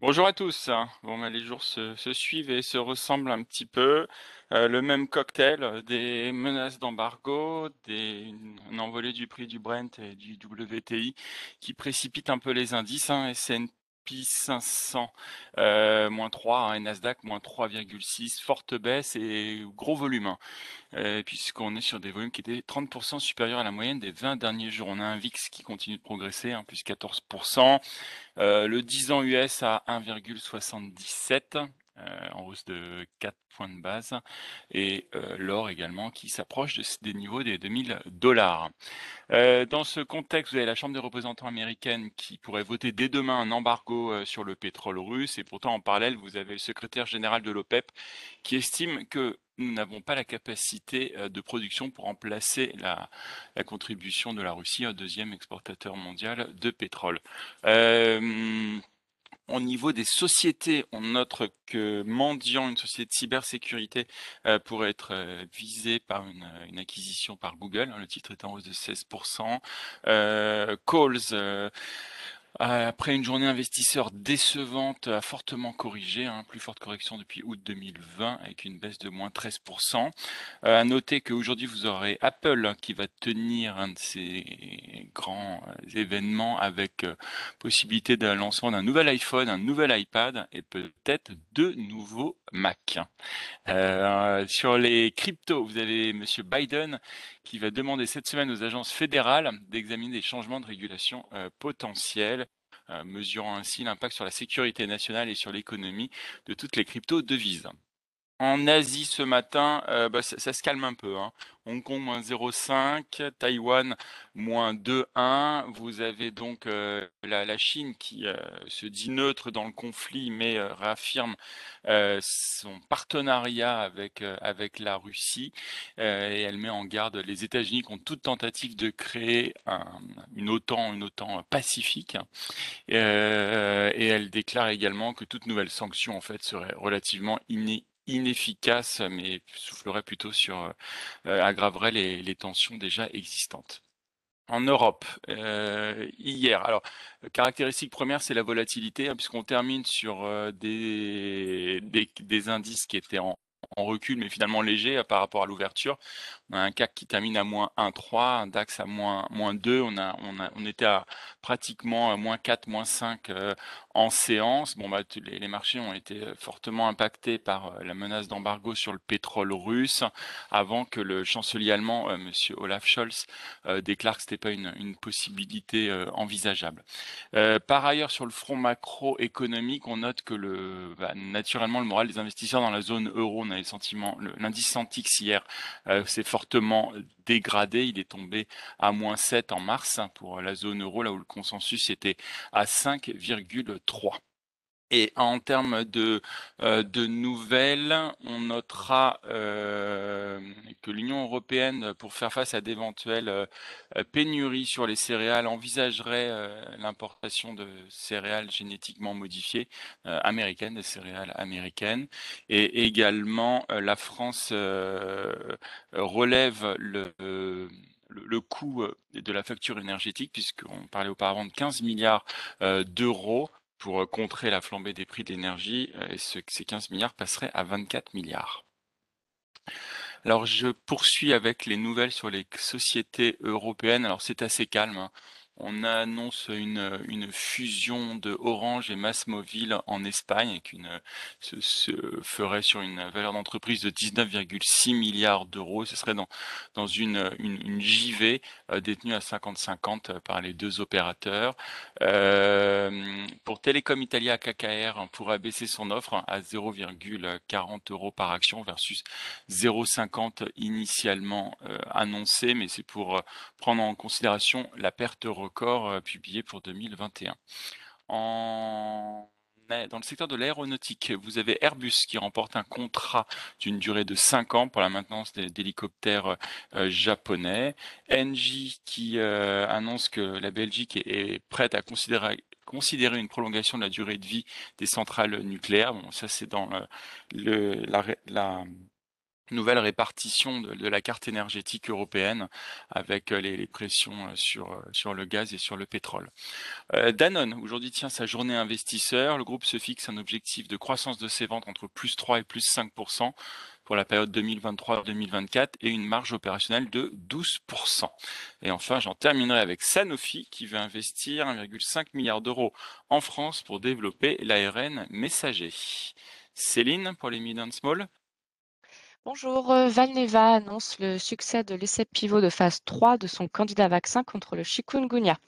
Bonjour à tous. Bon, bah, les jours se, se, suivent et se ressemblent un petit peu. Euh, le même cocktail, des menaces d'embargo, des, une envolée du prix du Brent et du WTI qui précipite un peu les indices. Hein, S&P 500 euh, moins 3 hein, Nasdaq moins 3,6 forte baisse et gros volume hein. euh, puisqu'on est sur des volumes qui étaient 30% supérieurs à la moyenne des 20 derniers jours. On a un VIX qui continue de progresser hein, plus 14% euh, le 10 ans US à 1,77 euh, en hausse de 4 points de base, et euh, l'or également qui s'approche des niveaux des 2000 dollars. Euh, dans ce contexte, vous avez la Chambre des représentants américaine qui pourrait voter dès demain un embargo sur le pétrole russe, et pourtant en parallèle, vous avez le secrétaire général de l'OPEP qui estime que nous n'avons pas la capacité de production pour remplacer la, contribution de la Russie, deuxième exportateur mondial de pétrole. Euh, au niveau des sociétés, on note que Mendiant, une société de cybersécurité, euh, pourrait être euh, visée par une, acquisition par Google. Hein, le titre est en hausse de 16%. Euh, Calls euh, après une journée investisseur décevante, a fortement corrigé, hein, plus forte correction depuis août 2020 avec une baisse de moins 13%. Euh, à noter qu'aujourd'hui vous aurez Apple qui va tenir un de ces grands euh, événements avec euh, possibilité de lancement d'un nouvel iPhone, un nouvel iPad et peut-être deux nouveaux Mac. Euh, sur les cryptos, vous avez Monsieur Biden qui va demander cette semaine aux agences fédérales d'examiner des changements de régulation potentiels, mesurant ainsi l'impact sur la sécurité nationale et sur l'économie de toutes les crypto-devises. En Asie ce matin, euh, bah, ça, se calme un peu. Hein. Hong Kong moins 0,5, Taïwan moins 2,1. Vous avez donc euh, la, Chine qui euh, se dit neutre dans le conflit, mais réaffirme son partenariat avec avec la Russie et elle met en garde les États-Unis contre toute tentative de créer un, une OTAN, une OTAN pacifique. et elle déclare également que toute nouvelle sanction en fait serait relativement iné inefficace, mais soufflerait plutôt sur, euh, aggraverait les, les, tensions déjà existantes. En Europe, euh, hier, alors caractéristique première, c'est la volatilité, hein, puisqu'on termine sur euh, des, des, des, indices qui étaient en, en recul, mais finalement léger euh, par rapport à l'ouverture. On a un CAC qui termine à moins 1,3, un DAX à moins, moins 2. On, a, on, a, on était à pratiquement moins 4, moins 5 euh, en séance. Bon, bah, les, les, marchés ont été euh, fortement impactés par la menace d'embargo sur le pétrole russe avant que le chancelier allemand, M. Olaf Scholz, déclare que ce n'était pas une, possibilité envisageable. par ailleurs, sur le front macroéconomique, on note que le, bah, naturellement le moral des investisseurs dans la zone euro, l'indice Santix hier euh, s'est fortement dégradé, il est tombé à moins 7 en mars hein, pour la zone euro, là où le consensus était à 5,3. Et en termes de, euh, de nouvelles, on notera euh, que l'Union européenne, pour faire face à d'éventuelles euh, pénuries sur les céréales, envisagerait euh, l'importation de céréales génétiquement modifiées euh, américaines, des céréales américaines. Et également, euh, la France relève le le, coût de la facture énergétique, puisqu'on parlait auparavant de 15 milliards d'euros pour euh, contrer la flambée des prix de l'énergie, euh, et ce, ces 15 milliards passeraient à 24 milliards. Alors je poursuis avec les nouvelles sur les sociétés européennes. Alors c'est assez calme. Hein on annonce une, fusion de Orange et Massmobile en Espagne qu'une se, ferait sur une valeur d'entreprise de 19,6 milliards d'euros. Ce serait dans, une, JV euh, détenue à 50-50 par les deux opérateurs. Euh, pour Telecom Italia KKR, on pourrait baisser son offre à 0,40 euros par action versus 0,50 initialement euh, annoncé, mais c'est pour euh, prendre en considération la perte euh, publié pour 2021. En dans le secteur de l'aéronautique, vous avez Airbus qui remporte un contrat d'une durée de 5 ans pour la maintenance d'hélicoptères euh, japonais. Engie qui euh, annonce que la Belgique est, prête à considérer une prolongation de la durée de vie des centrales nucléaires. Bon, ça c'est dans la nouvelle répartition de, la carte énergétique européenne avec les, les pressions sur, sur le gaz et sur le pétrole. Euh, Danone, aujourd'hui, tient sa journée investisseur. Le groupe se fixe un objectif de croissance de ses ventes entre plus 3 et plus 5% pour la période 2023-2024 et une marge opérationnelle de 12%. Et enfin, j'en terminerai avec Sanofi qui veut investir 1,5 milliard d'euros en France pour développer l'ARN messager. Céline pour les mid and small. Bonjour, euh, Valneva annonce le succès de l'essai pivot de phase 3 de son candidat vaccin contre le chikungunya.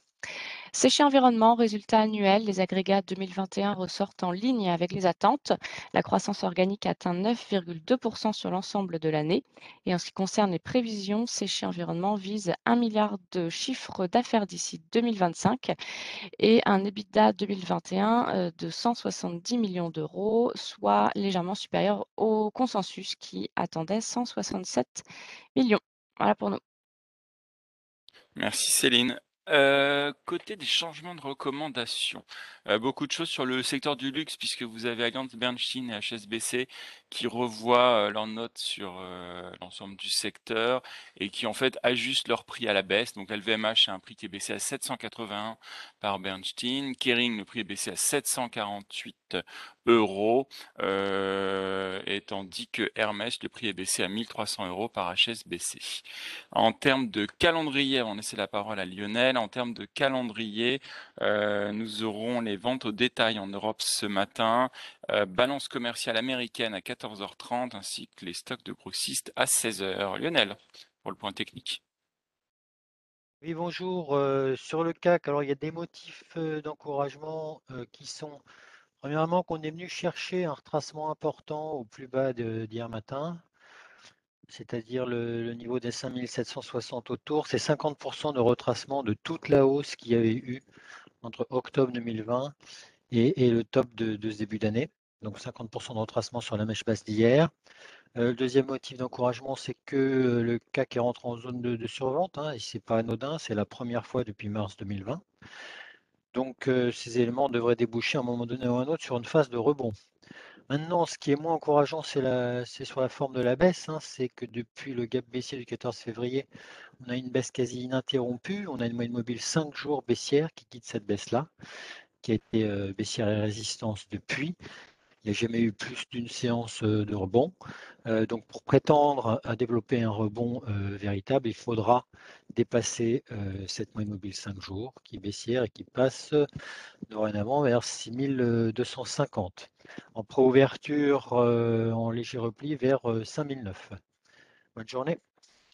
Séché environnement, résultat annuel, les agrégats 2021 ressortent en ligne avec les attentes. La croissance organique atteint 9,2% sur l'ensemble de l'année. Et en ce qui concerne les prévisions, Séché environnement vise 1 milliard de chiffres d'affaires d'ici 2025 et un EBITDA 2021 euh, de 170 millions d'euros, soit légèrement supérieur au consensus qui attendait 167 millions. Voilà pour nous. Merci Céline. Euh, côté des changements de recommandations, euh, beaucoup de choses sur le secteur du luxe puisque vous avez Allianz Bernstein et HSBC qui revoient, euh, leurs notes sur, l'ensemble du secteur et qui en fait ajustent leur prix à la baisse. Donc LVMH a un prix qui est baissé à 781 par Bernstein, Kering le prix est baissé à 748 euros, et tandis que Hermès le prix est baissé à 1300 euros par HSBC. En termes de calendrier, on laisser la parole à Lionel. En termes de calendrier, euh, nous aurons les ventes au détail en Europe ce matin, euh, balance commerciale américaine à 14h30 ainsi que les stocks de grossistes à 16h. Lionel, pour le point technique. Oui, bonjour. Euh, sur le CAC, alors il y a des motifs d'encouragement qui sont, premièrement, qu'on est venu chercher un retracement important au plus bas d'hier matin c'est-à-dire le, niveau des 5760 autour, c'est 50% de retracement de toute la hausse qu'il y avait eu entre octobre 2020 et, le top de, ce début d'année. Donc 50% de retracement sur la mèche basse d'hier. Euh, le deuxième motif d'encouragement, c'est que euh, le CAC est rentré en zone de, survente, hein, ce n'est pas anodin, c'est la première fois depuis mars 2020. Donc euh, ces éléments devraient déboucher à un moment donné ou à un autre sur une phase de rebond. Maintenant, ce qui est moins encourageant, c'est sur la forme de la baisse. Hein. c'est que depuis le gap baissier du 14 février, on a une baisse quasi ininterrompue. On a une moyenne mobile 5 jours baissière qui quitte cette baisse-là, qui a été euh, baissière et résistance depuis. Il n'y a jamais eu plus d'une séance euh, de rebond. Euh, donc, pour prétendre à développer un rebond véritable, il faudra dépasser cette moyenne mobile 5 jours qui est baissière et qui passe dorénavant vers 6250 en préouverture euh, en léger repli vers 5009. Euh, bonne journée.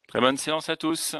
Très bonne séance à tous.